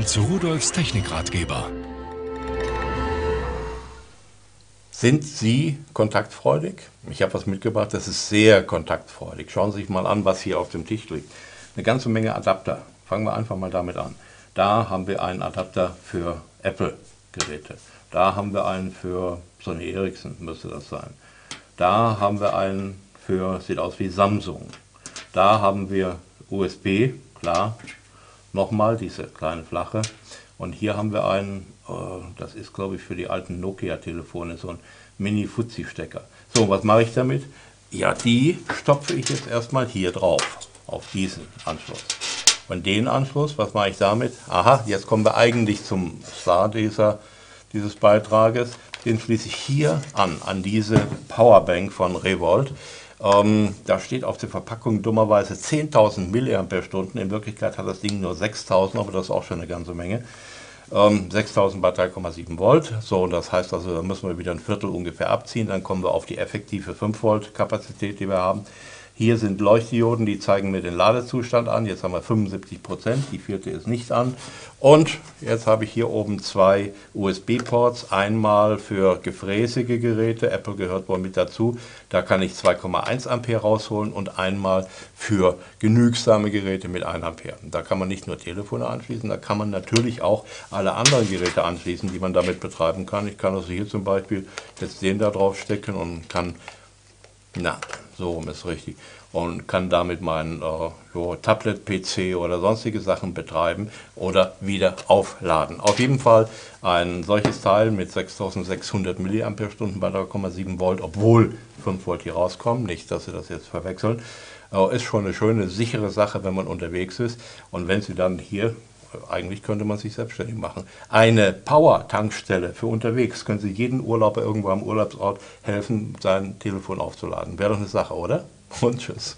willkommen zu Rudolfs Technikratgeber. Sind Sie kontaktfreudig? Ich habe was mitgebracht, das ist sehr kontaktfreudig. Schauen Sie sich mal an, was hier auf dem Tisch liegt. Eine ganze Menge Adapter. Fangen wir einfach mal damit an. Da haben wir einen Adapter für Apple-Geräte. Da haben wir einen für Sony Ericsson, müsste das sein. Da haben wir einen für, sieht aus wie Samsung. Da haben wir USB, klar, nochmal diese kleine flache. Und hier haben wir einen, äh, das ist glaube ich für die alten Nokia-Telefone, so ein Mini-Fuzzi-Stecker. So, was mache ich damit? Ja, die stopfe ich jetzt erstmal hier drauf, auf diesen Anschluss. Und den Anschluss, was mache ich damit? Aha, jetzt kommen wir eigentlich zum Star dieser, dieses Beitrages. Den schließe ich hier an, an diese Powerbank von Revolt. Ähm, da steht auf der Verpackung dummerweise 10.000 mAh. In Wirklichkeit hat das Ding nur 6.000, aber das ist auch schon eine ganze Menge. Ähm, 6.000 bei 3,7 Volt. So, und das heißt also, da müssen wir wieder ein Viertel ungefähr abziehen. Dann kommen wir auf die effektive 5 Volt Kapazität, die wir haben. Hier sind Leuchtdioden, die zeigen mir den Ladezustand an. Jetzt haben wir 75 Prozent, die vierte ist nicht an. Und jetzt habe ich hier oben zwei USB-Ports. Einmal für gefräßige Geräte, Apple gehört wohl mit dazu. Da kann ich 2,1 Ampere rausholen und einmal für genügsame Geräte mit 1 Ampere. Da kann man nicht nur Telefone anschließen, da kann man natürlich auch alle anderen Geräte anschließen, die man damit betreiben kann. Ich kann also hier zum Beispiel jetzt den da drauf stecken und kann na, so rum ist richtig. Und kann damit mein äh, Tablet-PC oder sonstige Sachen betreiben oder wieder aufladen. Auf jeden Fall ein solches Teil mit 6600 mAh bei 3,7 Volt, obwohl 5 Volt hier rauskommen, nicht, dass Sie das jetzt verwechseln, äh, ist schon eine schöne, sichere Sache, wenn man unterwegs ist. Und wenn Sie dann hier eigentlich könnte man sich selbstständig machen. Eine Power-Tankstelle für unterwegs können Sie jeden Urlauber irgendwo am Urlaubsort helfen, sein Telefon aufzuladen. Wäre doch eine Sache, oder? Und tschüss.